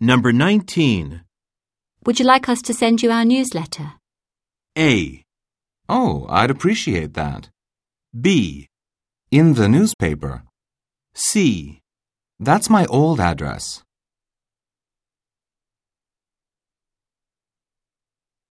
Number 19. Would you like us to send you our newsletter? A. Oh, I'd appreciate that. B. In the newspaper. C. That's my old address.